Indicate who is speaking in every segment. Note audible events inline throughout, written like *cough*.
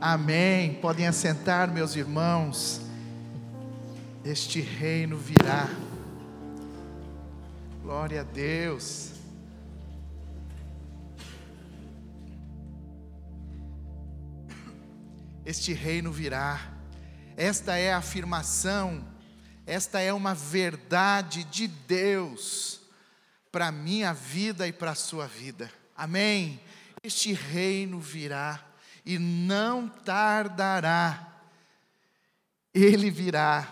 Speaker 1: Amém. Podem assentar, meus irmãos. Este reino virá. Glória a Deus. Este reino virá. Esta é a afirmação, esta é uma verdade de Deus para a minha vida e para a sua vida. Amém. Este reino virá e não tardará. Ele virá.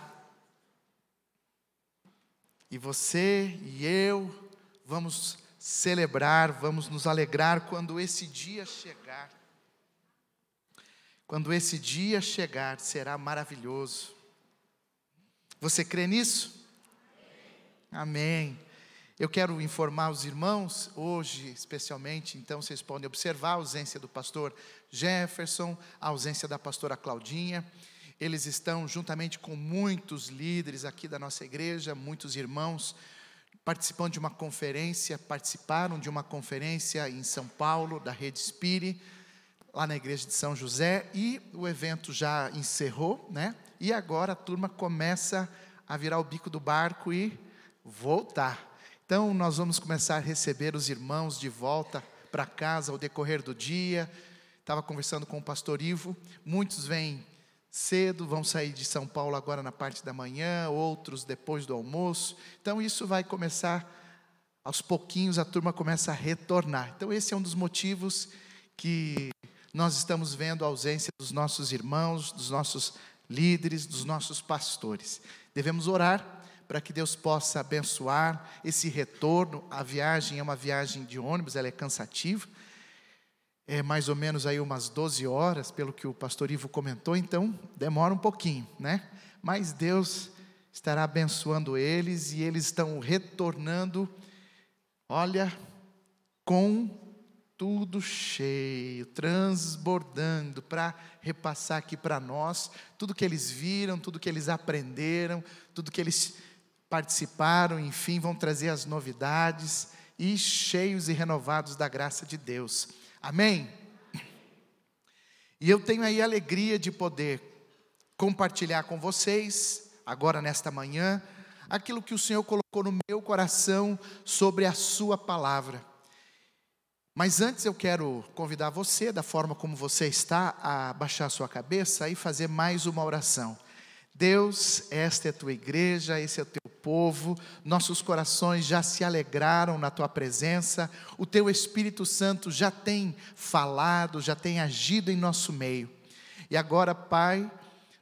Speaker 1: E você e eu vamos celebrar, vamos nos alegrar quando esse dia chegar. Quando esse dia chegar, será maravilhoso. Você crê nisso? Amém. Eu quero informar os irmãos, hoje especialmente, então vocês podem observar a ausência do pastor Jefferson, a ausência da pastora Claudinha. Eles estão juntamente com muitos líderes aqui da nossa igreja, muitos irmãos, participando de uma conferência, participaram de uma conferência em São Paulo, da Rede Spire lá na igreja de São José, e o evento já encerrou, né? E agora a turma começa a virar o bico do barco e voltar. Então nós vamos começar a receber os irmãos de volta para casa ao decorrer do dia. Estava conversando com o pastor Ivo, muitos vêm cedo, vão sair de São Paulo agora na parte da manhã, outros depois do almoço. Então isso vai começar aos pouquinhos a turma começa a retornar. Então esse é um dos motivos que nós estamos vendo a ausência dos nossos irmãos, dos nossos líderes, dos nossos pastores. Devemos orar para que Deus possa abençoar esse retorno. A viagem é uma viagem de ônibus, ela é cansativa. É mais ou menos aí umas 12 horas, pelo que o pastor Ivo comentou, então demora um pouquinho, né? Mas Deus estará abençoando eles e eles estão retornando, olha, com tudo cheio, transbordando, para repassar aqui para nós tudo que eles viram, tudo que eles aprenderam, tudo que eles participaram, enfim, vão trazer as novidades e cheios e renovados da graça de Deus. Amém? E eu tenho aí a alegria de poder compartilhar com vocês, agora nesta manhã, aquilo que o Senhor colocou no meu coração sobre a Sua palavra. Mas antes eu quero convidar você, da forma como você está, a baixar sua cabeça e fazer mais uma oração. Deus, esta é a tua igreja, esse é o teu povo, nossos corações já se alegraram na tua presença, o teu Espírito Santo já tem falado, já tem agido em nosso meio. E agora, Pai,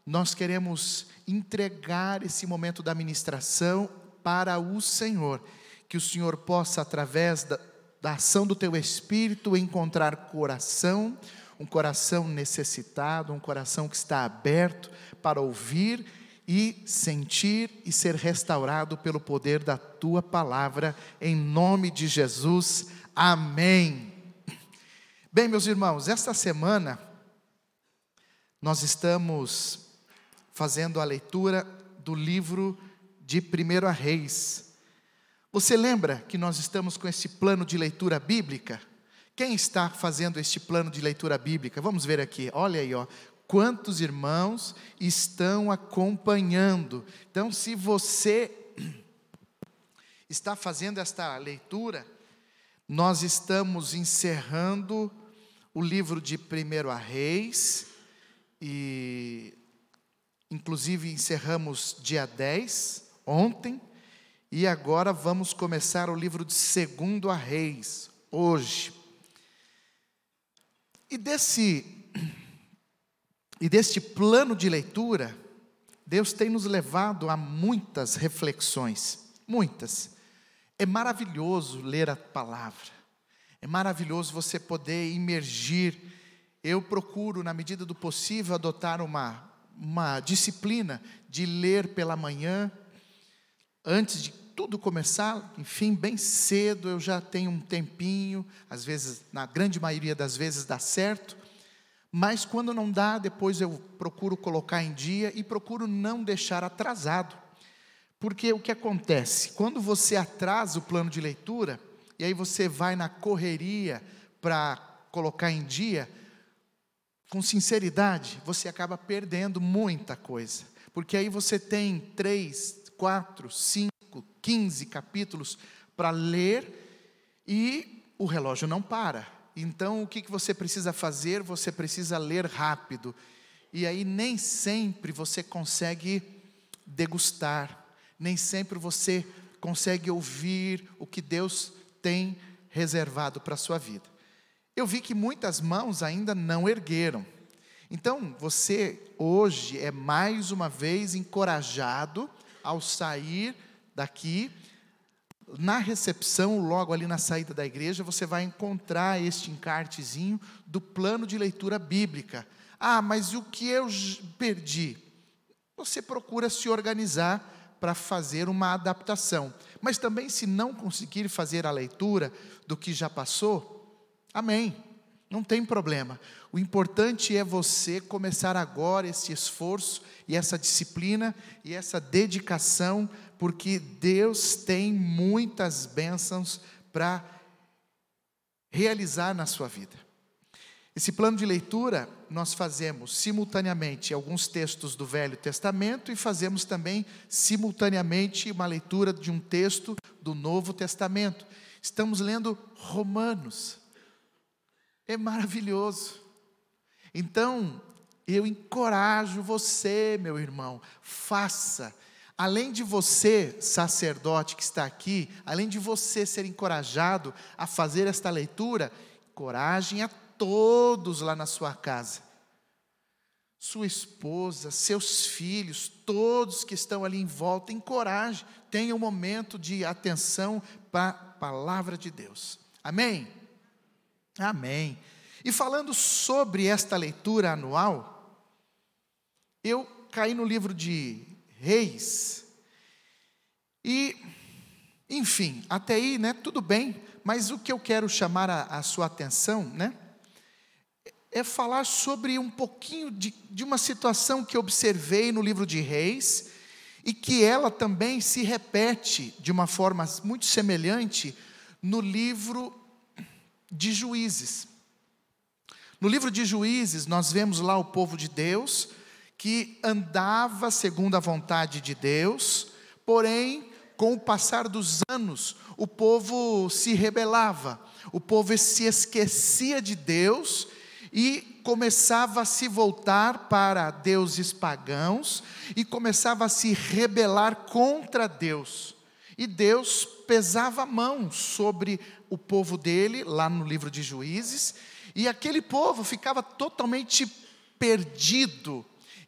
Speaker 1: nós queremos entregar esse momento da ministração para o Senhor, que o Senhor possa, através da da ação do teu espírito, encontrar coração, um coração necessitado, um coração que está aberto para ouvir e sentir e ser restaurado pelo poder da tua palavra, em nome de Jesus. Amém. Bem, meus irmãos, esta semana nós estamos fazendo a leitura do livro de 1 Reis. Você lembra que nós estamos com esse plano de leitura bíblica? Quem está fazendo este plano de leitura bíblica? Vamos ver aqui, olha aí, ó. Quantos irmãos estão acompanhando? Então, se você *clears throat* está fazendo esta leitura, nós estamos encerrando o livro de 1 a Reis, e inclusive encerramos dia 10, ontem, e agora vamos começar o livro de Segundo a Reis, hoje. E desse e deste plano de leitura, Deus tem nos levado a muitas reflexões, muitas. É maravilhoso ler a palavra. É maravilhoso você poder imergir. Eu procuro, na medida do possível, adotar uma, uma disciplina de ler pela manhã, antes de tudo começar, enfim, bem cedo, eu já tenho um tempinho, às vezes, na grande maioria das vezes dá certo, mas quando não dá, depois eu procuro colocar em dia e procuro não deixar atrasado. Porque o que acontece? Quando você atrasa o plano de leitura, e aí você vai na correria para colocar em dia, com sinceridade, você acaba perdendo muita coisa. Porque aí você tem três, quatro, cinco, quinze capítulos para ler e o relógio não para. Então, o que, que você precisa fazer? Você precisa ler rápido. E aí, nem sempre você consegue degustar, nem sempre você consegue ouvir o que Deus tem reservado para a sua vida. Eu vi que muitas mãos ainda não ergueram. Então, você hoje é mais uma vez encorajado ao sair daqui na recepção, logo ali na saída da igreja, você vai encontrar este encartezinho do plano de leitura bíblica. Ah, mas o que eu perdi? Você procura se organizar para fazer uma adaptação. Mas também, se não conseguir fazer a leitura do que já passou, amém, não tem problema. O importante é você começar agora esse esforço e essa disciplina e essa dedicação porque Deus tem muitas bênçãos para realizar na sua vida. Esse plano de leitura nós fazemos simultaneamente alguns textos do Velho Testamento e fazemos também simultaneamente uma leitura de um texto do Novo Testamento. Estamos lendo Romanos. É maravilhoso. Então, eu encorajo você, meu irmão, faça Além de você, sacerdote que está aqui, além de você ser encorajado a fazer esta leitura, coragem a todos lá na sua casa. Sua esposa, seus filhos, todos que estão ali em volta, encoraje, tenha um momento de atenção para a palavra de Deus. Amém? Amém. E falando sobre esta leitura anual, eu caí no livro de reis. E, enfim, até aí, né, tudo bem, mas o que eu quero chamar a, a sua atenção, né, é falar sobre um pouquinho de, de uma situação que observei no livro de Reis e que ela também se repete de uma forma muito semelhante no livro de Juízes. No livro de Juízes, nós vemos lá o povo de Deus que andava segundo a vontade de Deus, porém, com o passar dos anos, o povo se rebelava, o povo se esquecia de Deus e começava a se voltar para deuses pagãos e começava a se rebelar contra Deus. E Deus pesava a mão sobre o povo dele, lá no livro de Juízes, e aquele povo ficava totalmente perdido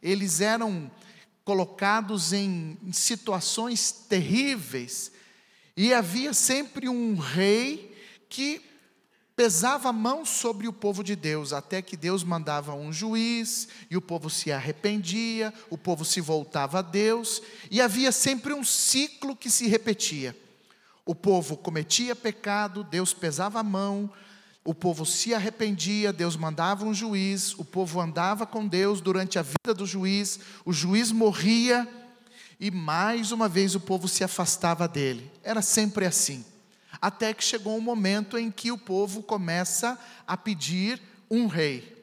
Speaker 1: eles eram colocados em, situações terríveis, e havia sempre um rei que pesava a mão sobre o povo de Deus, até que Deus mandava um juiz, e o povo se arrependia, o povo se voltava a Deus, e havia sempre um ciclo que se repetia. O povo cometia pecado, Deus pesava a mão, o povo se arrependia, Deus mandava um juiz, o povo andava com Deus durante a vida do juiz, o juiz morria e mais uma vez o povo se afastava dele. Era sempre assim. Até que chegou um momento em que o povo começa a pedir um rei.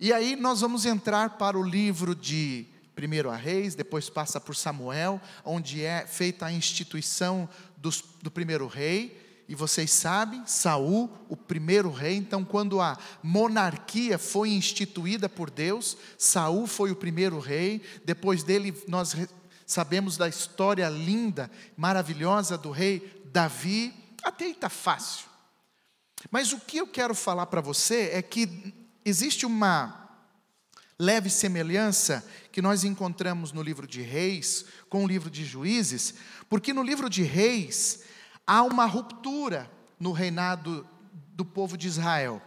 Speaker 1: E aí nós vamos entrar para o livro de primeiro a Reis, depois passa por Samuel, onde é feita a instituição dos, do primeiro rei e vocês sabem, Saul, o primeiro rei, então quando a monarquia foi instituída por Deus, Saul foi o primeiro rei, depois dele nós sabemos da história linda, maravilhosa do rei Davi, até aí está fácil. Mas o que eu quero falar para você é que existe uma leve semelhança que nós encontramos no livro de Reis com o livro de Juízes, porque no livro de Reis há uma ruptura no reinado do povo de Israel.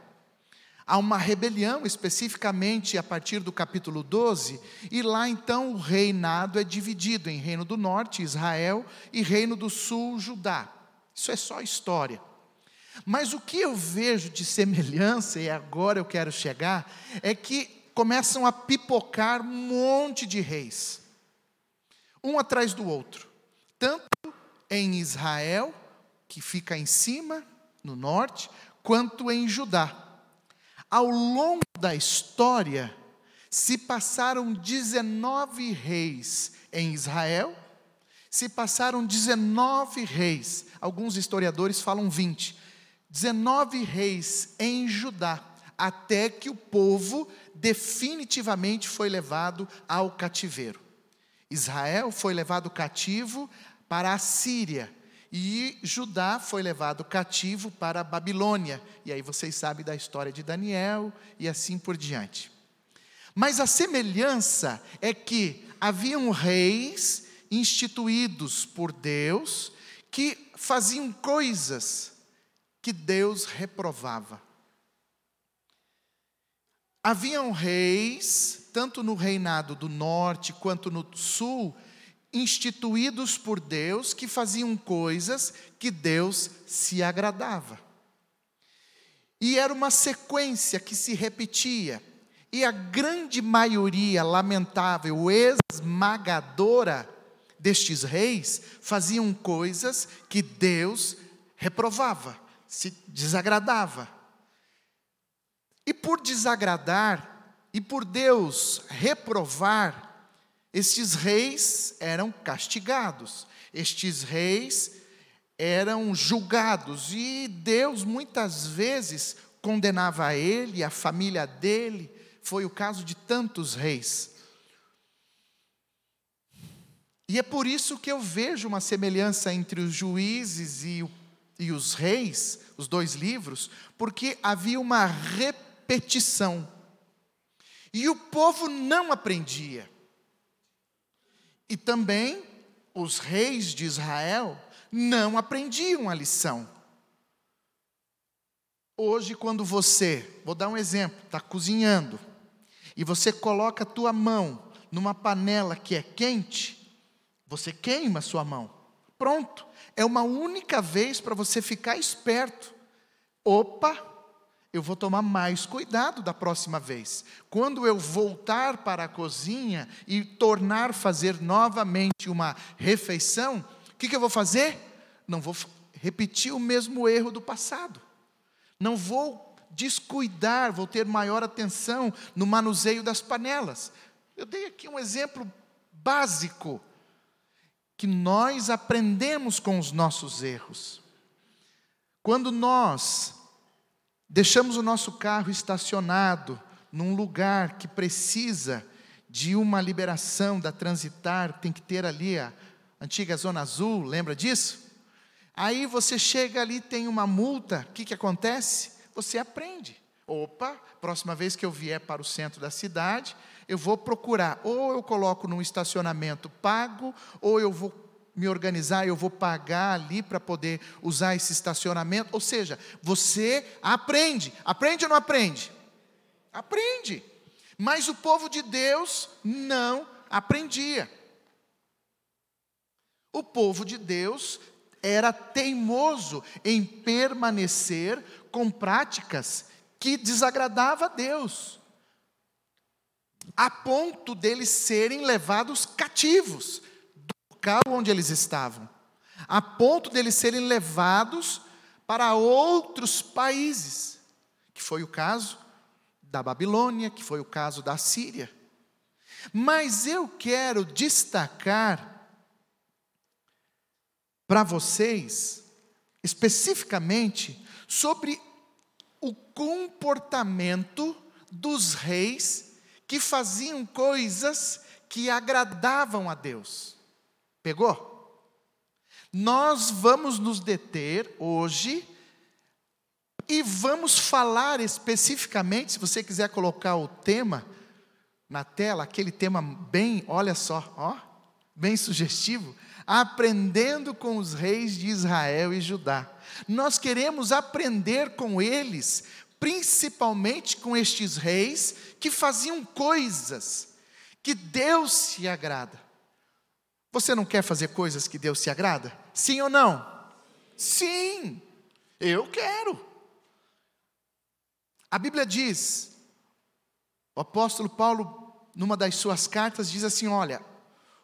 Speaker 1: Há uma rebelião, especificamente a partir do capítulo 12, e lá então o reinado é dividido em Reino do Norte, Israel, e Reino do Sul, Judá. Isso é só história. Mas o que eu vejo de semelhança, *laughs* e agora eu quero chegar, é que começam a pipocar um monte de reis, um atrás do outro, tanto em Israel que fica em cima, no norte, quanto em Judá. Ao longo da história, se passaram 19 reis em Israel, se passaram 19 reis, alguns historiadores falam 20, 19 reis em Judá, até que o povo definitivamente foi levado ao cativeiro. Israel foi levado cativo para a Síria e Judá foi levado cativo para a Babilônia. E aí vocês sabem da história de Daniel e assim por diante. Mas a semelhança é que haviam reis instituídos por Deus que faziam coisas que Deus reprovava. Haviam reis, tanto no reinado do norte quanto no sul, instituídos por Deus, que faziam coisas que Deus se agradava. E era uma sequência que se repetia. E a grande maioria lamentável, esmagadora destes reis, faziam coisas que Deus reprovava, se desagradava. E por desagradar, e por Deus reprovar, estes reis eram castigados, estes reis eram julgados, e Deus muitas vezes condenava ele, a família dele, foi o caso de tantos reis. E é por isso que eu vejo uma semelhança entre os juízes e, e os reis, os dois livros, porque havia uma repetição. E o povo não aprendia. E também os reis de Israel não aprendiam a lição. Hoje, quando você, vou dar um exemplo, está cozinhando, e você coloca a tua mão numa panela que é quente, você queima a sua mão. Pronto. É uma única vez para você ficar esperto. Opa, eu vou tomar mais cuidado da próxima vez. Quando eu voltar para a cozinha e tornar fazer novamente uma refeição, o que, que eu vou fazer? Não vou repetir o mesmo erro do passado. Não vou descuidar, vou ter maior atenção no manuseio das panelas. Eu dei aqui um exemplo básico que nós aprendemos com os nossos erros. Quando nós Deixamos o nosso carro estacionado num lugar que precisa de uma liberação da transitar, tem que ter ali a antiga Zona Azul, lembra disso? Aí você chega ali, tem uma multa, o que, que acontece? Você aprende. Opa, próxima vez que eu vier para o centro da cidade, eu vou procurar, ou eu coloco num estacionamento pago, ou eu vou me organizar, eu vou pagar ali para poder usar esse estacionamento. Ou seja, você aprende. Aprende ou não aprende? Aprende. Mas o povo de Deus não aprendia. O povo de Deus era teimoso em permanecer com práticas que desagradavam a Deus, a ponto deles serem levados cativos local onde eles estavam, a ponto deles serem levados para outros países, que foi o caso da Babilônia, que foi o caso da Síria. Mas eu quero destacar para vocês, especificamente, sobre o comportamento dos reis que faziam coisas que agradavam a Deus. Pegou? Nós vamos nos deter hoje e vamos falar especificamente, se você quiser colocar o tema na tela, aquele tema bem, olha só, ó, bem sugestivo, aprendendo com os reis de Israel e Judá. Nós queremos aprender com eles, principalmente com estes reis que faziam coisas que Deus se agrada. Você não quer fazer coisas que Deus se agrada? Sim ou não? Sim, eu quero. A Bíblia diz, o apóstolo Paulo, numa das suas cartas, diz assim: olha,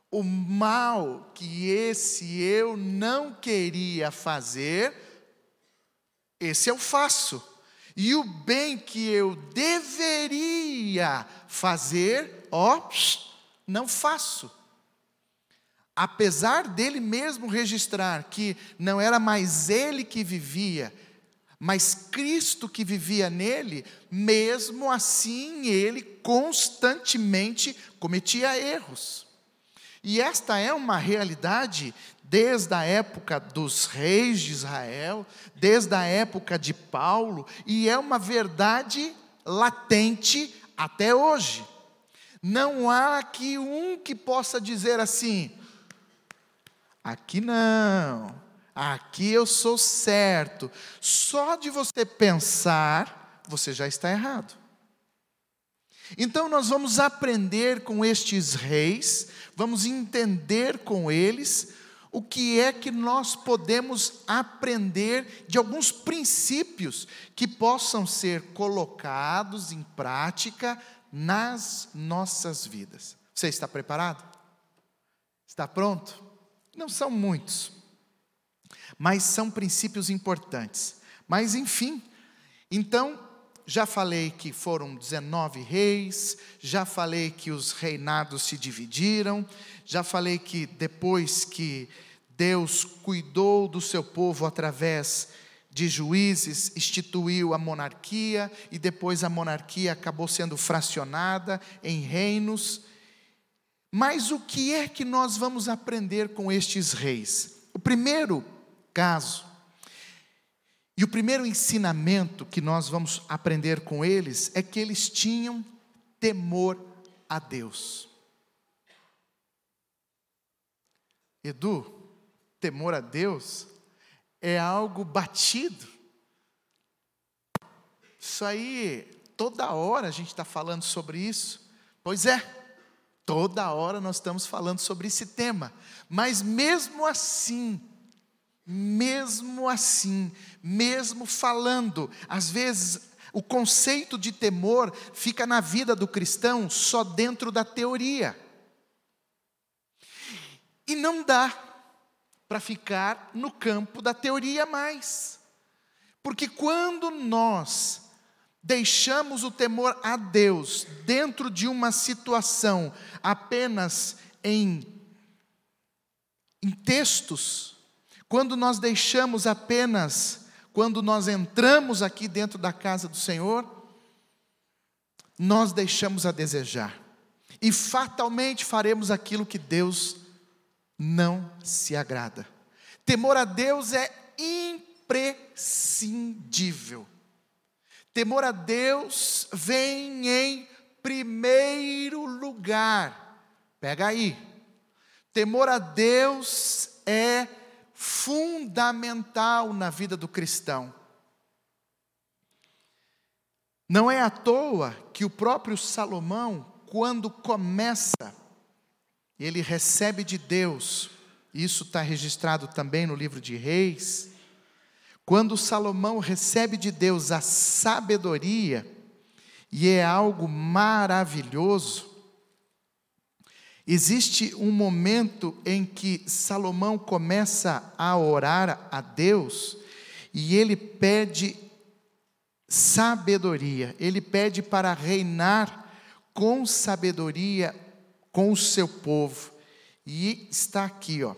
Speaker 1: o mal que esse eu não queria fazer, esse eu faço. E o bem que eu deveria fazer, ó, não faço. Apesar dele mesmo registrar que não era mais ele que vivia, mas Cristo que vivia nele, mesmo assim ele constantemente cometia erros. E esta é uma realidade desde a época dos reis de Israel, desde a época de Paulo, e é uma verdade latente até hoje. Não há aqui um que possa dizer assim: aqui não, aqui eu sou certo. Só de você pensar, você já está errado. Então nós vamos aprender com estes reis, vamos entender com eles o que é que nós podemos aprender de alguns princípios que possam ser colocados em prática nas nossas vidas. Você está preparado? Está pronto? Não são muitos, mas são princípios importantes. Mas enfim, então já falei que foram 19 reis, já falei que os reinados se dividiram, já falei que depois que Deus cuidou do seu povo através de juízes, instituiu a monarquia e depois a monarquia acabou sendo fracionada em reinos. Mas o que é que nós vamos aprender com estes reis? O primeiro caso e o primeiro ensinamento que nós vamos aprender com eles é que eles tinham temor a Deus. Edu, temor a Deus é algo batido. Isso aí, toda hora a gente está falando sobre isso. Pois é, toda hora nós estamos falando sobre esse tema. Mas mesmo assim, mesmo assim, mesmo falando, às vezes o conceito de temor fica na vida do cristão só dentro da teoria. E não dá para ficar no campo da teoria mais. Porque quando nós deixamos o temor a Deus dentro de uma situação apenas em, em textos, quando nós deixamos apenas, quando nós entramos aqui dentro da casa do Senhor, nós deixamos a desejar. E fatalmente faremos aquilo que Deus não se agrada. Temor a Deus é imprescindível. Temor a Deus vem em primeiro lugar. Pega aí. Temor a Deus é fundamental na vida do cristão. Não é à toa que o próprio Salomão, quando começa, ele recebe de Deus, isso está registrado também no livro de Reis, quando Salomão recebe de Deus a sabedoria, e é algo maravilhoso, Existe um momento em que Salomão começa a orar a Deus e ele pede sabedoria, ele pede para reinar com sabedoria com o seu povo. E está aqui, ó,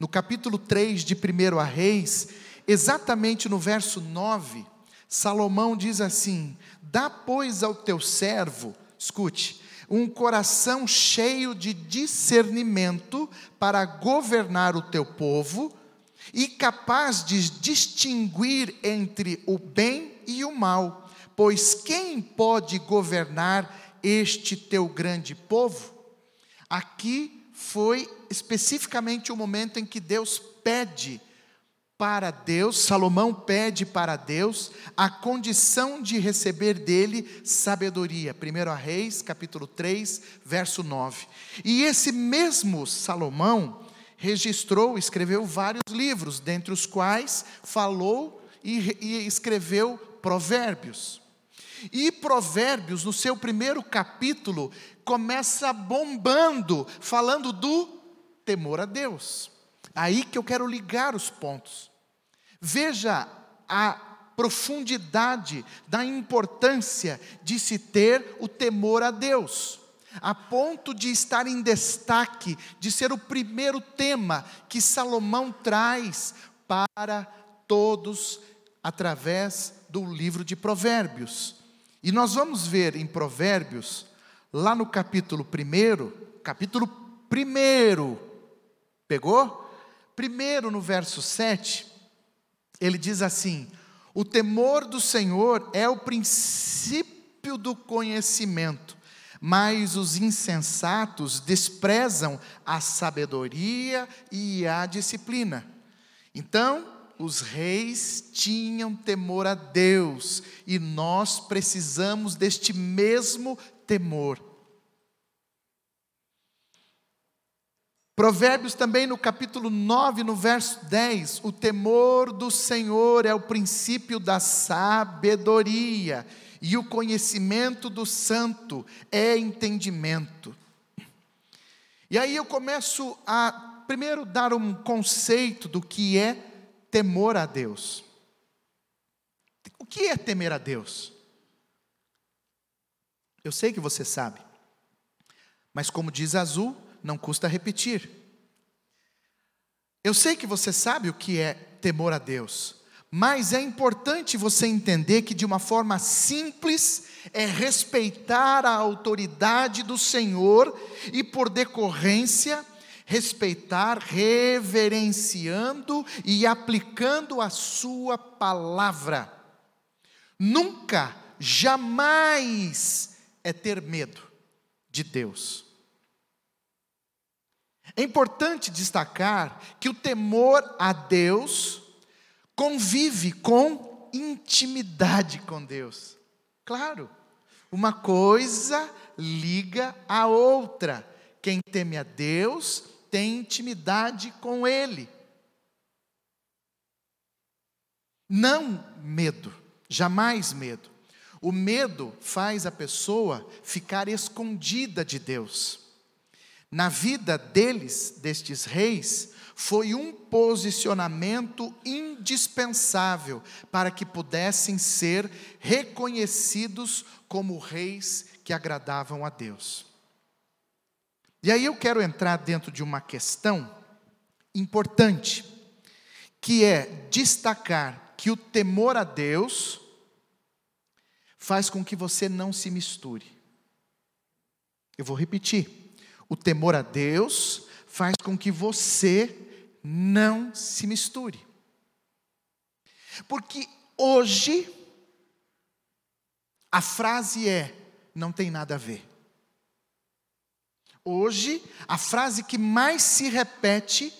Speaker 1: no capítulo 3 de 1 a Reis, exatamente no verso 9, Salomão diz assim: Dá, pois, ao teu servo, escute, um coração cheio de discernimento para governar o teu povo e capaz de distinguir entre o bem e o mal. Pois quem pode governar este teu grande povo? Aqui foi especificamente o momento em que Deus pede para Deus, Salomão pede para Deus a condição de receber dele sabedoria. 1 Reis, capítulo 3, verso 9. E esse mesmo Salomão registrou, escreveu vários livros, dentre os quais falou e, e escreveu Provérbios. E Provérbios, no seu primeiro capítulo, começa bombando, falando do temor a Deus. Aí que eu quero ligar os pontos. Veja a profundidade da importância de se ter o temor a Deus, a ponto de estar em destaque, de ser o primeiro tema que Salomão traz para todos através do livro de Provérbios. E nós vamos ver em Provérbios, lá no capítulo 1, capítulo 1, pegou? Primeiro no verso 7, ele diz assim: O temor do Senhor é o princípio do conhecimento, mas os insensatos desprezam a sabedoria e a disciplina. Então, os reis tinham temor a Deus e nós precisamos deste mesmo temor. Provérbios também no capítulo 9, no verso 10, o temor do Senhor é o princípio da sabedoria, e o conhecimento do santo é entendimento. E aí eu começo a primeiro dar um conceito do que é temor a Deus. O que é temer a Deus? Eu sei que você sabe, mas como diz Azul, não custa repetir. Eu sei que você sabe o que é temor a Deus, mas é importante você entender que, de uma forma simples, é respeitar a autoridade do Senhor e, por decorrência, respeitar, reverenciando e aplicando a Sua palavra. Nunca, jamais é ter medo de Deus. É importante destacar que o temor a Deus convive com intimidade com Deus. Claro, uma coisa liga a outra. Quem teme a Deus tem intimidade com Ele. Não medo, jamais medo. O medo faz a pessoa ficar escondida de Deus. Na vida deles, destes reis, foi um posicionamento indispensável para que pudessem ser reconhecidos como reis que agradavam a Deus. E aí eu quero entrar dentro de uma questão importante, que é destacar que o temor a Deus faz com que você não se misture. Eu vou repetir. O temor a Deus faz com que você não se misture. Porque hoje a frase é: não tem nada a ver. Hoje, a frase que mais se repete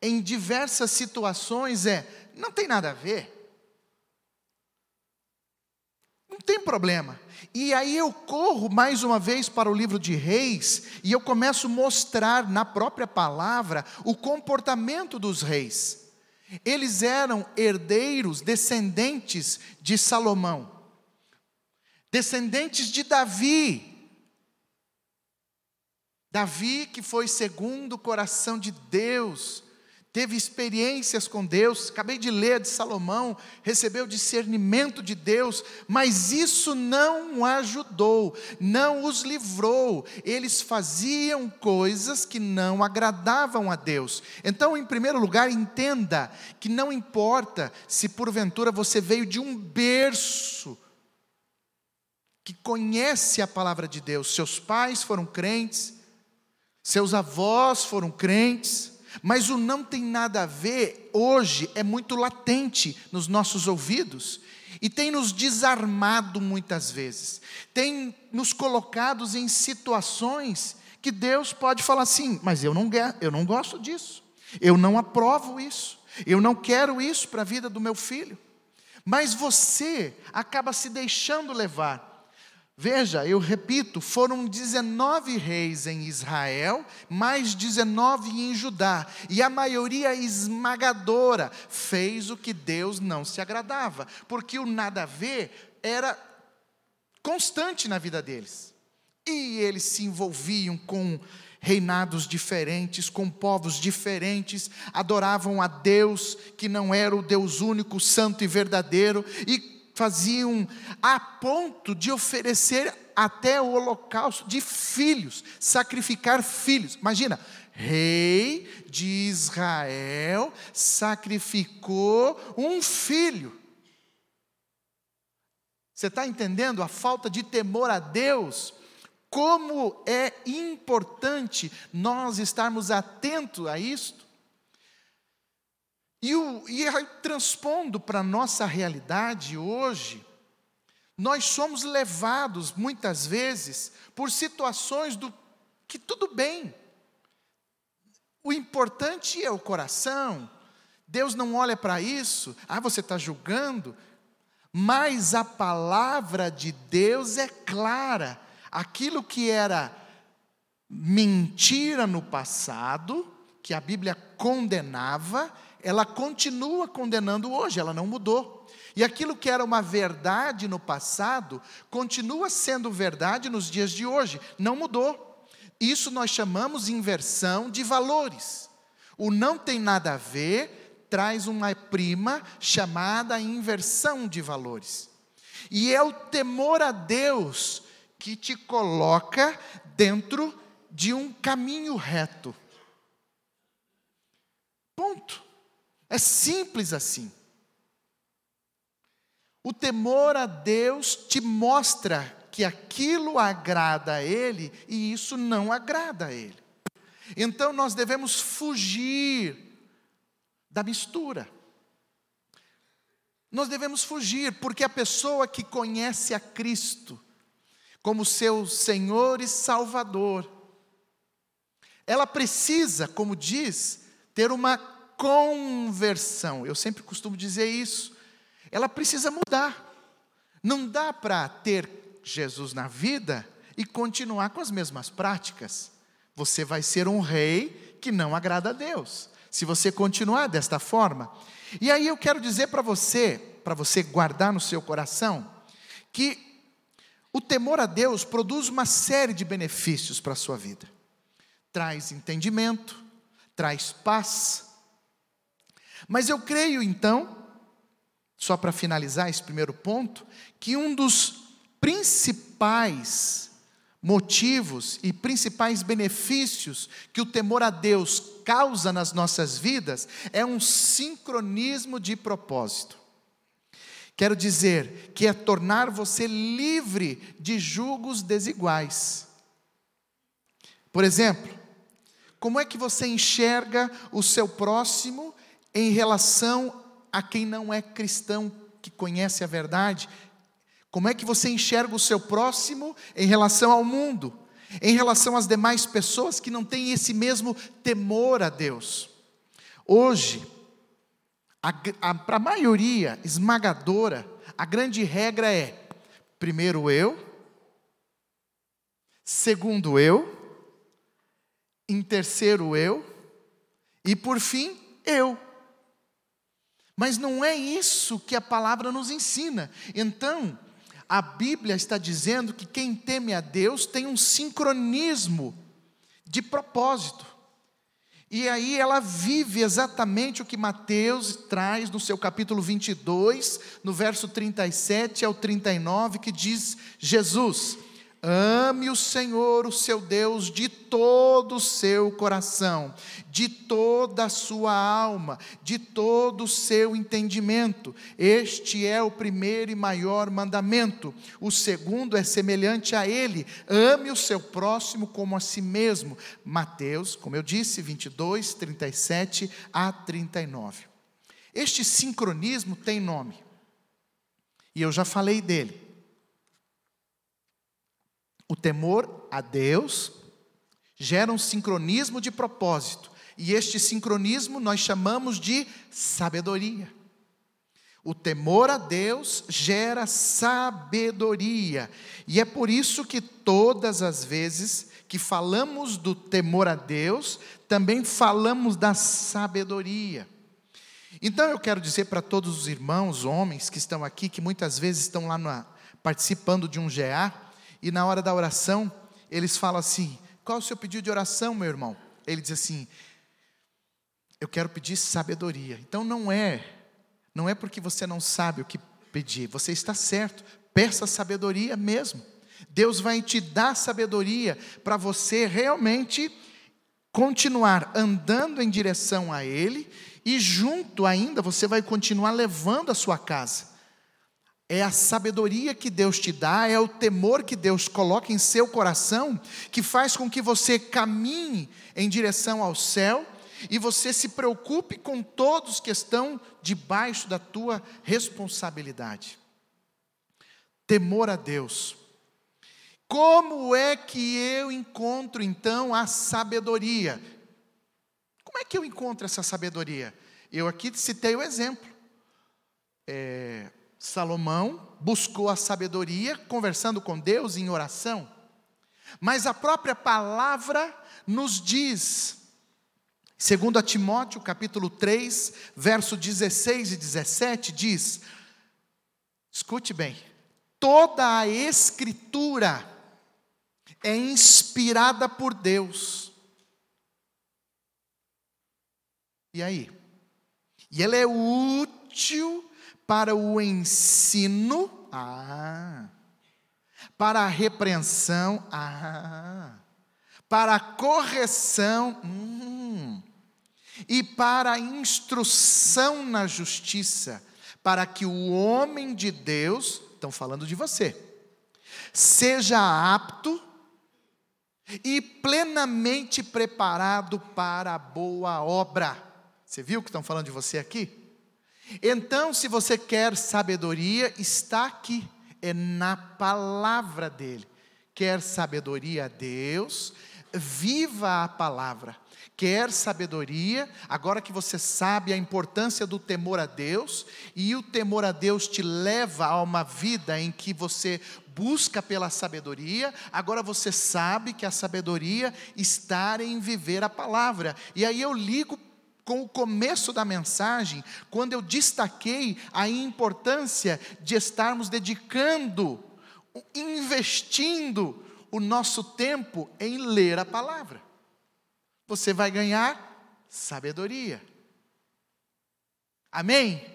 Speaker 1: em diversas situações é: não tem nada a ver. Não tem problema. E aí eu corro mais uma vez para o livro de Reis e eu começo a mostrar na própria palavra o comportamento dos reis. Eles eram herdeiros, descendentes de Salomão, descendentes de Davi. Davi, que foi segundo o coração de Deus, teve experiências com Deus, acabei de ler de Salomão, recebeu discernimento de Deus, mas isso não ajudou, não os livrou, eles faziam coisas que não agradavam a Deus. Então, em primeiro lugar, entenda que não importa se porventura você veio de um berço que conhece a palavra de Deus, seus pais foram crentes, seus avós foram crentes, mas o não tem nada a ver, hoje, é muito latente nos nossos ouvidos e tem nos desarmado muitas vezes, tem nos colocados em situações que Deus pode falar assim: mas eu não, eu não gosto disso, eu não aprovo isso, eu não quero isso para a vida do meu filho. Mas você acaba se deixando levar Veja, eu repito, foram 19 reis em Israel, mais 19 em Judá, e a maioria esmagadora fez o que Deus não se agradava, porque o nada a ver era constante na vida deles. E eles se envolviam com reinados diferentes, com povos diferentes, adoravam a Deus que não era o Deus único, santo e verdadeiro, e faziam a ponto de oferecer até o holocausto de filhos, sacrificar filhos. Imagina, rei de Israel sacrificou um filho. Você está entendendo a falta de temor a Deus? Como é importante nós estarmos atentos a isto? E, o, e transpondo para a nossa realidade hoje, nós somos levados muitas vezes por situações do que tudo bem. O importante é o coração. Deus não olha para isso. Ah, você está julgando. Mas a palavra de Deus é clara. Aquilo que era mentira no passado, que a Bíblia condenava, ela continua condenando hoje, ela não mudou. E aquilo que era uma verdade no passado, continua sendo verdade nos dias de hoje, não mudou. Isso nós chamamos inversão de valores. O não tem nada a ver traz uma prima chamada inversão de valores. E é o temor a Deus que te coloca dentro de um caminho reto. Ponto. É simples assim. O temor a Deus te mostra que aquilo agrada a Ele e isso não agrada a Ele. Então nós devemos fugir da mistura. Nós devemos fugir, porque a pessoa que conhece a Cristo como seu Senhor e Salvador, ela precisa, como diz, ter uma conversão. Eu sempre costumo dizer isso. Ela precisa mudar. Não dá para ter Jesus na vida e continuar com as mesmas práticas. Você vai ser um rei que não agrada a Deus se você continuar desta forma. E aí eu quero dizer para você, para você guardar no seu coração, que o temor a Deus produz uma série de benefícios para a sua vida. Traz entendimento, traz paz. Mas eu creio então, só para finalizar esse primeiro ponto, que um dos principais motivos e principais benefícios que o temor a Deus causa nas nossas vidas é um sincronismo de propósito. Quero dizer que é tornar você livre de julgos desiguais. Por exemplo, como é que você enxerga o seu próximo em relação a quem não é cristão, que conhece a verdade como é que você enxerga o seu próximo em relação ao mundo, em relação às demais pessoas que não têm esse mesmo temor a Deus? Hoje, para a maioria esmagadora, a grande regra é: primeiro eu, segundo eu, em terceiro eu, e por fim eu. Mas não é isso que a palavra nos ensina. Então, a Bíblia está dizendo que quem teme a Deus tem um sincronismo de propósito. E aí ela vive exatamente o que Mateus traz no seu capítulo 22, no verso 37 ao 39, que diz: Jesus, Ame o Senhor, o seu Deus, de todo o seu coração, de toda a sua alma, de todo o seu entendimento. Este é o primeiro e maior mandamento. O segundo é semelhante a ele: ame o seu próximo como a si mesmo. Mateus, como eu disse, 22, 37 a 39. Este sincronismo tem nome, e eu já falei dele. O temor a Deus gera um sincronismo de propósito, e este sincronismo nós chamamos de sabedoria. O temor a Deus gera sabedoria, e é por isso que todas as vezes que falamos do temor a Deus, também falamos da sabedoria. Então eu quero dizer para todos os irmãos, homens que estão aqui, que muitas vezes estão lá na, participando de um GA, e na hora da oração, eles falam assim: qual é o seu pedido de oração, meu irmão? Ele diz assim: eu quero pedir sabedoria. Então não é, não é porque você não sabe o que pedir, você está certo, peça sabedoria mesmo. Deus vai te dar sabedoria para você realmente continuar andando em direção a Ele e junto ainda você vai continuar levando a sua casa. É a sabedoria que Deus te dá, é o temor que Deus coloca em seu coração, que faz com que você caminhe em direção ao céu e você se preocupe com todos que estão debaixo da tua responsabilidade. Temor a Deus. Como é que eu encontro então a sabedoria? Como é que eu encontro essa sabedoria? Eu aqui citei o exemplo. É, Salomão buscou a sabedoria conversando com Deus em oração, mas a própria palavra nos diz, segundo a Timóteo, capítulo 3, verso 16 e 17, diz: Escute bem, toda a escritura é inspirada por Deus. E aí? E ela é útil para o ensino, ah, para a repreensão, ah, para a correção, hum, e para a instrução na justiça, para que o homem de Deus, estão falando de você, seja apto e plenamente preparado para a boa obra. Você viu que estão falando de você aqui? Então, se você quer sabedoria, está aqui, é na palavra dele. Quer sabedoria a Deus, viva a palavra. Quer sabedoria, agora que você sabe a importância do temor a Deus, e o temor a Deus te leva a uma vida em que você busca pela sabedoria, agora você sabe que a sabedoria está em viver a palavra. E aí eu ligo com o começo da mensagem, quando eu destaquei a importância de estarmos dedicando, investindo o nosso tempo em ler a palavra. Você vai ganhar sabedoria. Amém?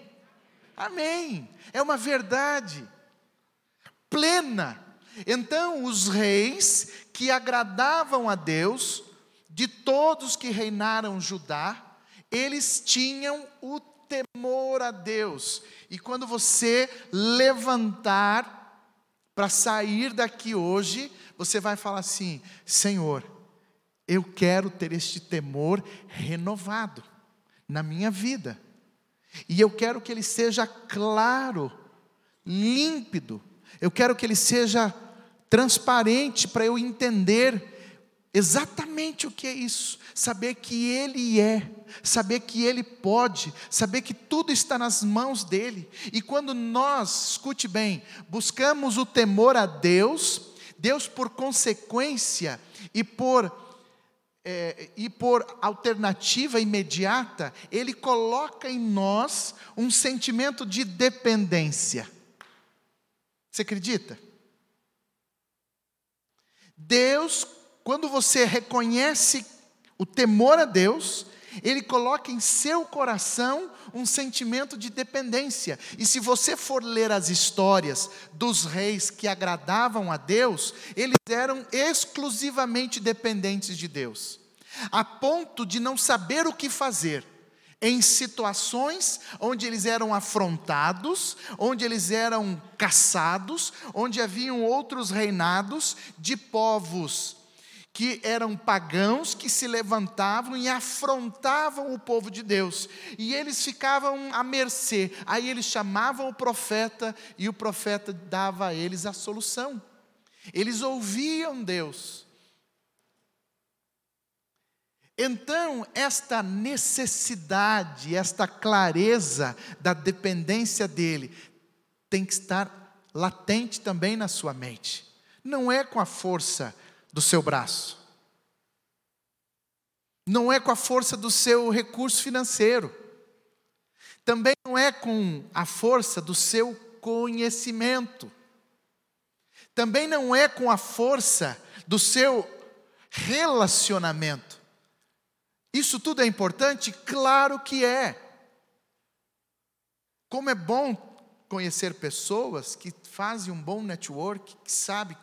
Speaker 1: Amém. É uma verdade plena. Então, os reis que agradavam a Deus, de todos que reinaram Judá, eles tinham o temor a Deus. E quando você levantar para sair daqui hoje, você vai falar assim: Senhor, eu quero ter este temor renovado na minha vida. E eu quero que ele seja claro, límpido. Eu quero que ele seja transparente para eu entender exatamente o que é isso. Saber que Ele é, saber que Ele pode, saber que tudo está nas mãos dEle. E quando nós, escute bem, buscamos o temor a Deus, Deus, por consequência e por é, e por alternativa imediata, Ele coloca em nós um sentimento de dependência. Você acredita? Deus quando você reconhece o temor a Deus, ele coloca em seu coração um sentimento de dependência. E se você for ler as histórias dos reis que agradavam a Deus, eles eram exclusivamente dependentes de Deus, a ponto de não saber o que fazer em situações onde eles eram afrontados, onde eles eram caçados, onde haviam outros reinados de povos que eram pagãos que se levantavam e afrontavam o povo de Deus, e eles ficavam à mercê. Aí eles chamavam o profeta e o profeta dava a eles a solução. Eles ouviam Deus. Então, esta necessidade, esta clareza da dependência dele, tem que estar latente também na sua mente. Não é com a força do seu braço. Não é com a força do seu recurso financeiro. Também não é com a força do seu conhecimento. também não é com a força do seu relacionamento. Isso tudo é importante? Claro que é. Como é bom conhecer pessoas que fazem um bom network, que sabem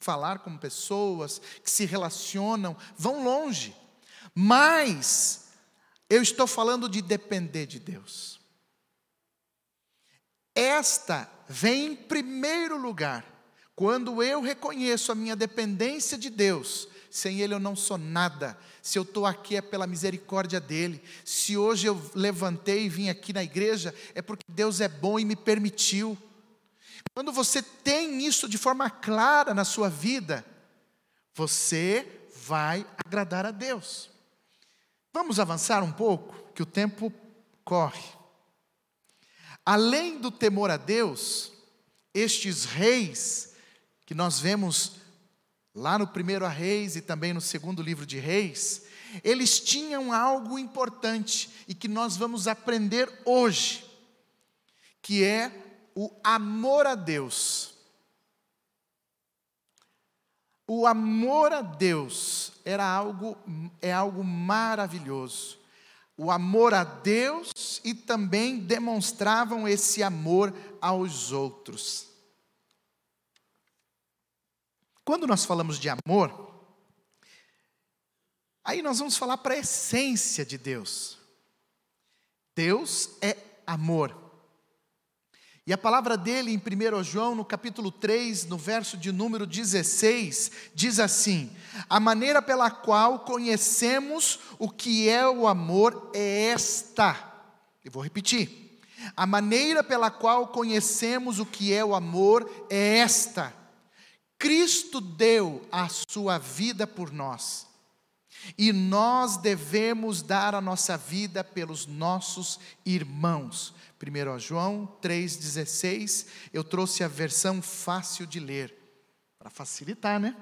Speaker 1: falar com pessoas, que se relacionam, vão longe. Mas eu estou falando de depender de Deus. Esta vem em primeiro lugar. Quando eu reconheço a minha dependência de Deus, sem Ele eu não sou nada. Se eu estou aqui é pela misericórdia dEle. Se hoje eu levantei e vim aqui na igreja, é porque Deus é bom e me permitiu. Quando você tem isso de forma clara na sua vida, você vai agradar a Deus. Vamos avançar um pouco, que o tempo corre. Além do temor a Deus, estes reis, que nós vemos lá no primeiro a Reis e também no segundo livro de Reis, eles tinham algo importante e que nós vamos aprender hoje, que é o amor a Deus. O amor a Deus era algo é algo maravilhoso. O amor a Deus e também demonstravam esse amor aos outros. Quando nós falamos de amor, aí nós vamos falar para a essência de Deus. Deus é amor. E a palavra dele em 1 João, no capítulo 3, no verso de número 16, diz assim: A maneira pela qual conhecemos o que é o amor é esta. Eu vou repetir. A maneira pela qual conhecemos o que é o amor é esta: Cristo deu a sua vida por nós. E nós devemos dar a nossa vida pelos nossos irmãos. 1 João 3,16, eu trouxe a versão fácil de ler, para facilitar, né?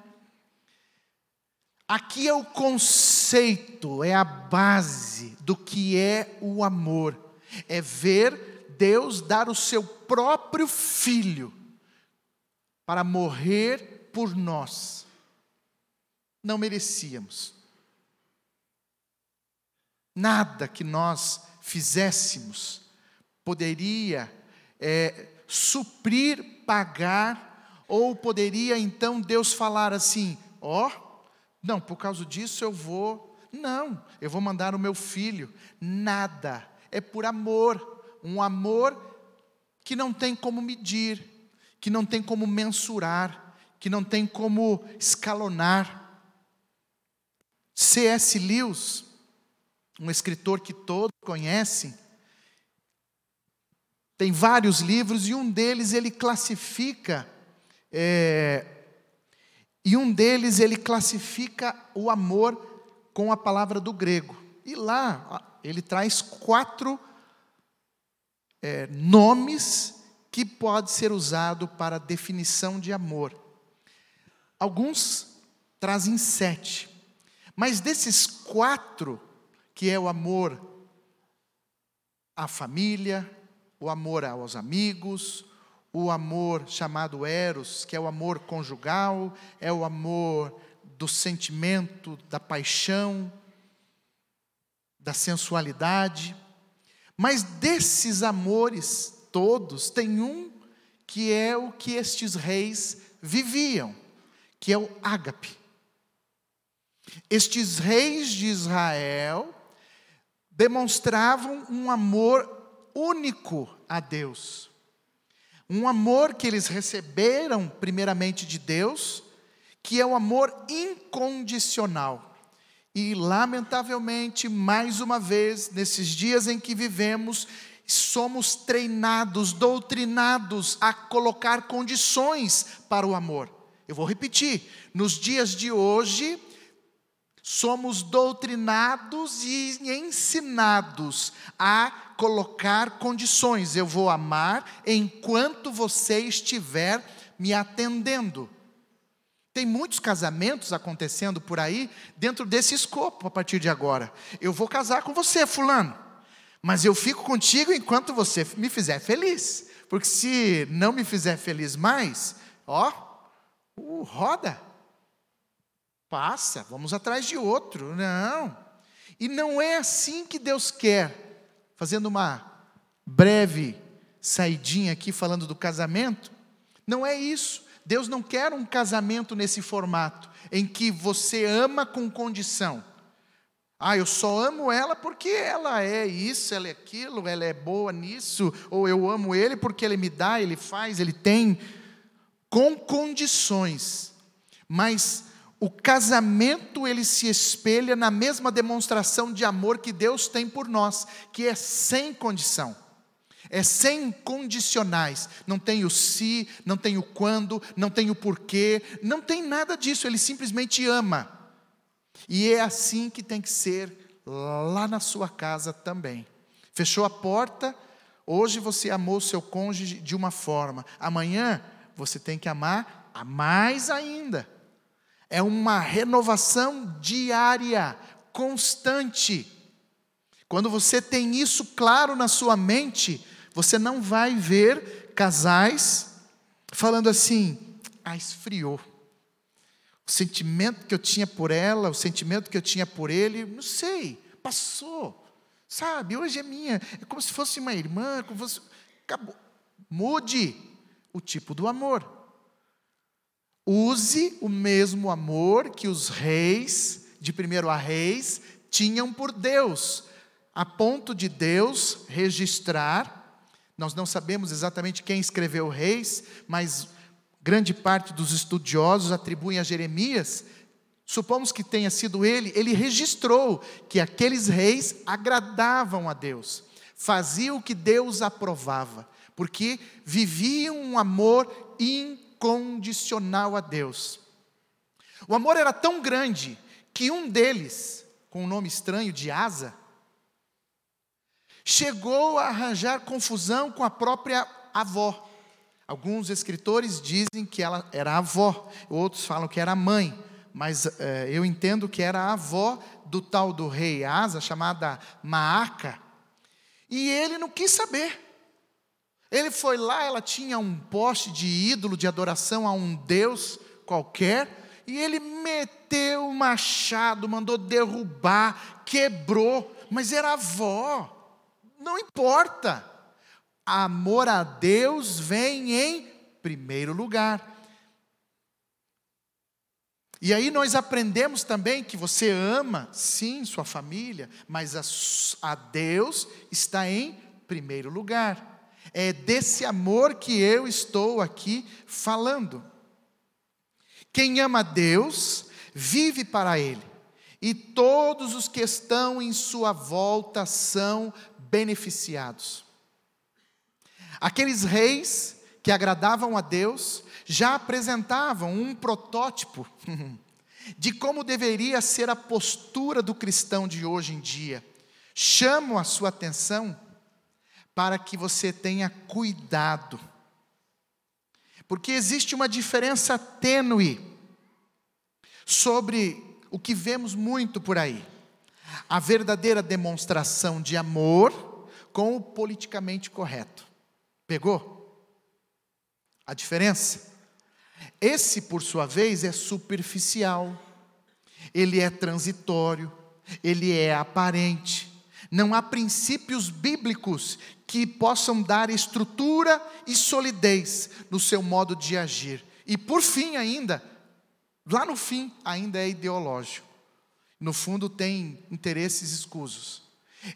Speaker 1: Aqui é o conceito, é a base do que é o amor, é ver Deus dar o seu próprio filho para morrer por nós. Não merecíamos. Nada que nós fizéssemos poderia é, suprir, pagar, ou poderia então Deus falar assim: ó, oh, não, por causa disso eu vou, não, eu vou mandar o meu filho. Nada, é por amor, um amor que não tem como medir, que não tem como mensurar, que não tem como escalonar. C.S. Lewis, um escritor que todos conhecem, tem vários livros e um deles ele classifica, é, e um deles ele classifica o amor com a palavra do grego. E lá ele traz quatro é, nomes que pode ser usado para definição de amor. Alguns trazem sete, mas desses quatro, que é o amor à família, o amor aos amigos, o amor chamado eros, que é o amor conjugal, é o amor do sentimento, da paixão, da sensualidade. Mas desses amores todos, tem um que é o que estes reis viviam, que é o ágape. Estes reis de Israel demonstravam um amor único a Deus. Um amor que eles receberam primeiramente de Deus, que é o amor incondicional. E, lamentavelmente, mais uma vez, nesses dias em que vivemos, somos treinados, doutrinados a colocar condições para o amor. Eu vou repetir: nos dias de hoje, somos doutrinados e ensinados a colocar condições. Eu vou amar enquanto você estiver me atendendo. Tem muitos casamentos acontecendo por aí dentro desse escopo a partir de agora. Eu vou casar com você, Fulano, mas eu fico contigo enquanto você me fizer feliz. Porque se não me fizer feliz mais, ó, Uh, roda. Passa, vamos atrás de outro. Não. E não é assim que Deus quer. Fazendo uma breve saidinha aqui falando do casamento, não é isso. Deus não quer um casamento nesse formato, em que você ama com condição. Ah, eu só amo ela porque ela é isso, ela é aquilo, ela é boa nisso, ou eu amo ele porque ele me dá, ele faz, ele tem, com condições. Mas o casamento ele se espelha na mesma demonstração de amor que Deus tem por nós, que é sem condição. É sem condicionais. Não tem o se, não tem o quando, não tem o porquê, não tem nada disso. Ele simplesmente ama. E é assim que tem que ser lá na sua casa também. Fechou a porta, hoje você amou seu cônjuge de uma forma, amanhã você tem que amar a mais ainda. É uma renovação diária, constante. Quando você tem isso claro na sua mente, você não vai ver casais falando assim: ah, esfriou. O sentimento que eu tinha por ela, o sentimento que eu tinha por ele, não sei, passou. Sabe, hoje é minha, é como se fosse uma irmã, como fosse. Acabou. Mude o tipo do amor. Use o mesmo amor que os reis, de primeiro a reis, tinham por Deus, a ponto de Deus registrar nós não sabemos exatamente quem escreveu Reis, mas grande parte dos estudiosos atribuem a Jeremias. Supomos que tenha sido ele, ele registrou que aqueles reis agradavam a Deus, faziam o que Deus aprovava, porque viviam um amor incondicional a Deus. O amor era tão grande que um deles, com o um nome estranho de Asa, chegou a arranjar confusão com a própria avó. Alguns escritores dizem que ela era avó, outros falam que era mãe, mas eh, eu entendo que era a avó do tal do rei Asa, chamada Maaca, e ele não quis saber. Ele foi lá, ela tinha um poste de ídolo de adoração a um deus qualquer, e ele meteu o machado, mandou derrubar, quebrou, mas era avó. Não importa. Amor a Deus vem em primeiro lugar. E aí nós aprendemos também que você ama, sim, sua família, mas a, a, Deus está em primeiro lugar. É desse amor que eu estou aqui falando. Quem ama Deus, vive para Ele, e todos os que estão em sua volta são beneficiados. Aqueles reis que agradavam a Deus já apresentavam um protótipo *laughs* de como deveria ser a postura do cristão de hoje em dia. Chamo a sua atenção para que você tenha cuidado, porque existe uma diferença tênue sobre o que vemos muito por aí a verdadeira demonstração de amor com o politicamente correto. Pegou? A diferença? Esse, por sua vez, é superficial, ele é transitório, ele é aparente. Não há princípios bíblicos que possam dar estrutura e solidez no seu modo de agir. E por fim, ainda, lá no fim, ainda é ideológico no fundo tem interesses escusos.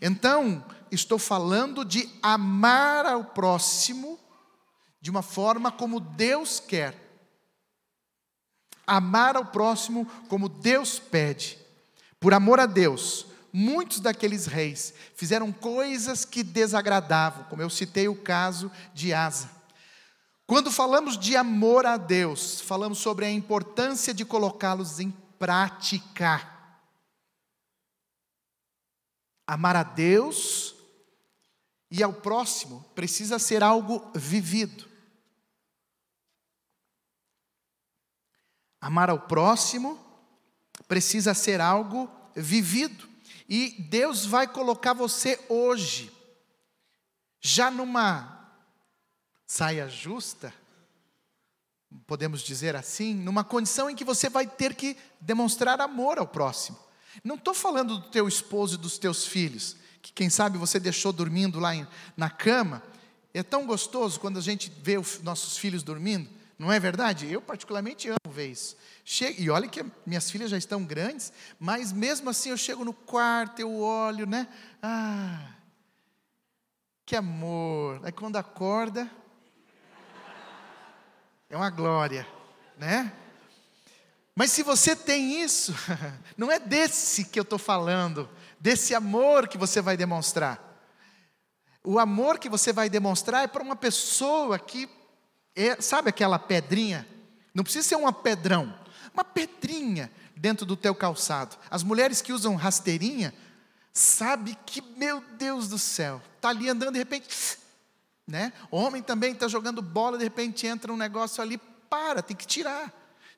Speaker 1: Então, estou falando de amar ao próximo de uma forma como Deus quer. Amar ao próximo como Deus pede. Por amor a Deus, muitos daqueles reis fizeram coisas que desagradavam, como eu citei o caso de Asa. Quando falamos de amor a Deus, falamos sobre a importância de colocá-los em prática. Amar a Deus e ao próximo precisa ser algo vivido. Amar ao próximo precisa ser algo vivido. E Deus vai colocar você hoje, já numa saia justa, podemos dizer assim, numa condição em que você vai ter que demonstrar amor ao próximo. Não estou falando do teu esposo e dos teus filhos, que quem sabe você deixou dormindo lá em, na cama. É tão gostoso quando a gente vê os nossos filhos dormindo, não é verdade? Eu, particularmente, amo ver isso. Chego, e olha que minhas filhas já estão grandes, mas mesmo assim eu chego no quarto, eu olho, né? Ah, que amor. Aí quando acorda, é uma glória, né? Mas se você tem isso, *laughs* não é desse que eu estou falando, desse amor que você vai demonstrar. O amor que você vai demonstrar é para uma pessoa que, é, sabe aquela pedrinha? Não precisa ser uma pedrão, uma pedrinha dentro do teu calçado. As mulheres que usam rasteirinha, sabe que, meu Deus do céu, está ali andando de repente, né? Homem também está jogando bola, de repente entra um negócio ali, para, tem que tirar.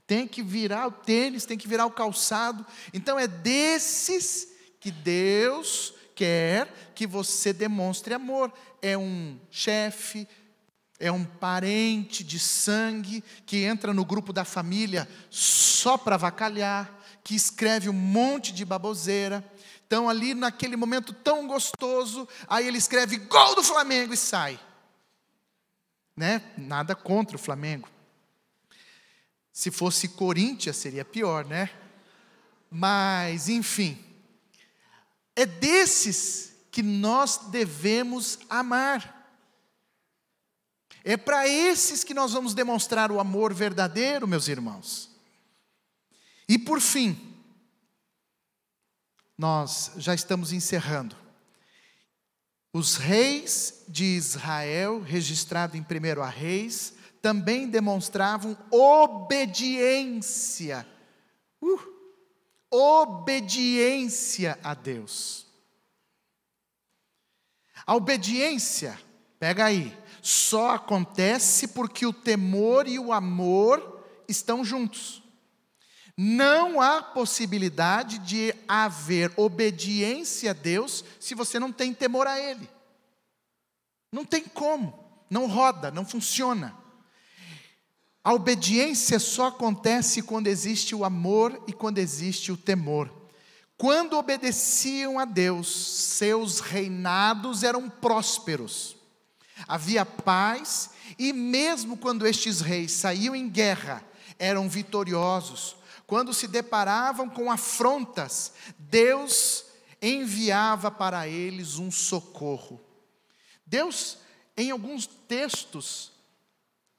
Speaker 1: Tem que virar o tênis, tem que virar o calçado. Então é desses que Deus quer que você demonstre amor. É um chefe, é um parente de sangue que entra no grupo da família só para vacalhar, que escreve um monte de baboseira. Então, ali naquele momento tão gostoso, aí ele escreve gol do Flamengo e sai né? Nada contra o Flamengo. Se fosse Corinthians seria pior, né? Mas, enfim, é desses que nós devemos amar. É para esses que nós vamos demonstrar o amor verdadeiro, meus irmãos. E por fim, nós já estamos encerrando. Os reis de Israel, registrado em 1 a Reis, também demonstravam obediência. Uh, obediência a Deus. A obediência, pega aí, só acontece porque o temor e o amor estão juntos. Não há possibilidade de haver obediência a Deus se você não tem temor a Ele. Não tem como, não roda, não funciona. A obediência só acontece quando existe o amor e quando existe o temor. Quando obedeciam a Deus, seus reinados eram prósperos, havia paz, e mesmo quando estes reis saíam em guerra, eram vitoriosos, quando se deparavam com afrontas, Deus enviava para eles um socorro. Deus, em alguns textos,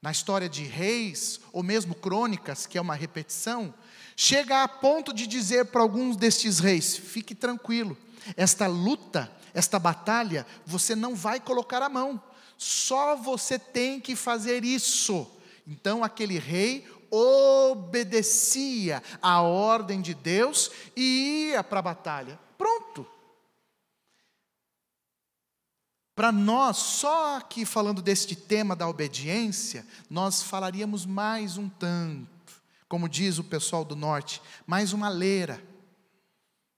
Speaker 1: na história de reis, ou mesmo crônicas, que é uma repetição, chega a ponto de dizer para alguns destes reis: fique tranquilo, esta luta, esta batalha, você não vai colocar a mão, só você tem que fazer isso. Então aquele rei obedecia à ordem de Deus e ia para a batalha. Pronto. Para nós, só aqui falando deste tema da obediência, nós falaríamos mais um tanto, como diz o pessoal do norte, mais uma leira.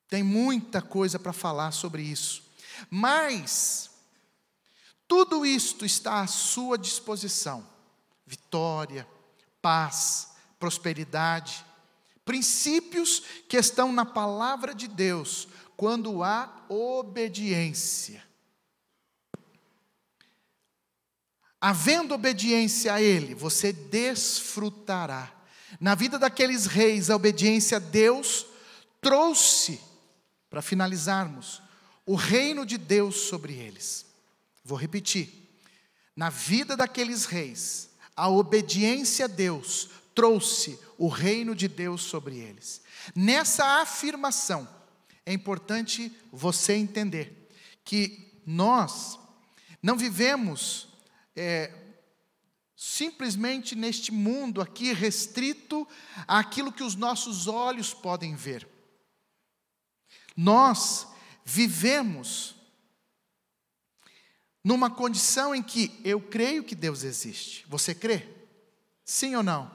Speaker 1: Tem muita coisa para falar sobre isso. Mas, tudo isto está à sua disposição: vitória, paz, prosperidade, princípios que estão na palavra de Deus, quando há obediência. Havendo obediência a Ele, você desfrutará. Na vida daqueles reis, a obediência a Deus trouxe, para finalizarmos, o reino de Deus sobre eles. Vou repetir. Na vida daqueles reis, a obediência a Deus trouxe o reino de Deus sobre eles. Nessa afirmação, é importante você entender que nós não vivemos é, simplesmente neste mundo aqui restrito àquilo que os nossos olhos podem ver. Nós vivemos numa condição em que eu creio que Deus existe. Você crê? Sim ou não?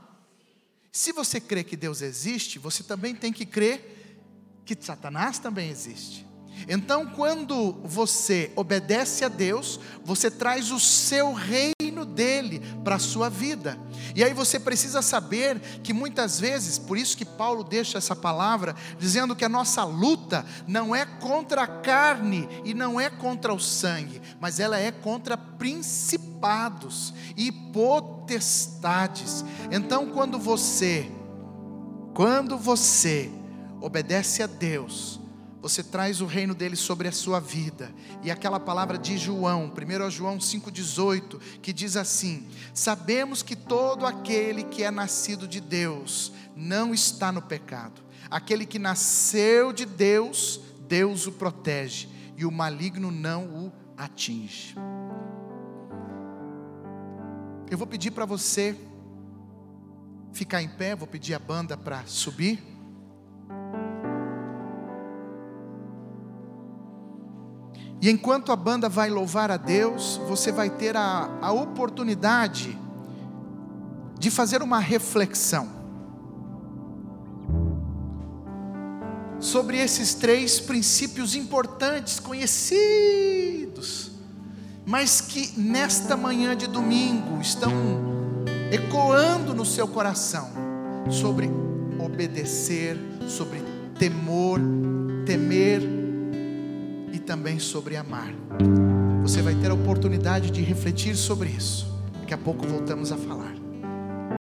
Speaker 1: Se você crê que Deus existe, você também tem que crer que Satanás também existe. Então, quando você obedece a Deus, você traz o seu reino dele para a sua vida. E aí você precisa saber que muitas vezes, por isso que Paulo deixa essa palavra, dizendo que a nossa luta não é contra a carne e não é contra o sangue, mas ela é contra principados e potestades. Então, quando você, quando você obedece a Deus, você traz o reino dele sobre a sua vida. E aquela palavra de João, 1 João 5,18, que diz assim: Sabemos que todo aquele que é nascido de Deus não está no pecado. Aquele que nasceu de Deus, Deus o protege, e o maligno não o atinge. Eu vou pedir para você ficar em pé, vou pedir a banda para subir. E enquanto a banda vai louvar a Deus, você vai ter a, a oportunidade de fazer uma reflexão sobre esses três princípios importantes, conhecidos, mas que nesta manhã de domingo estão ecoando no seu coração sobre obedecer, sobre temor, temer também sobre amar. Você vai ter a oportunidade de refletir sobre isso. Daqui a pouco voltamos a falar.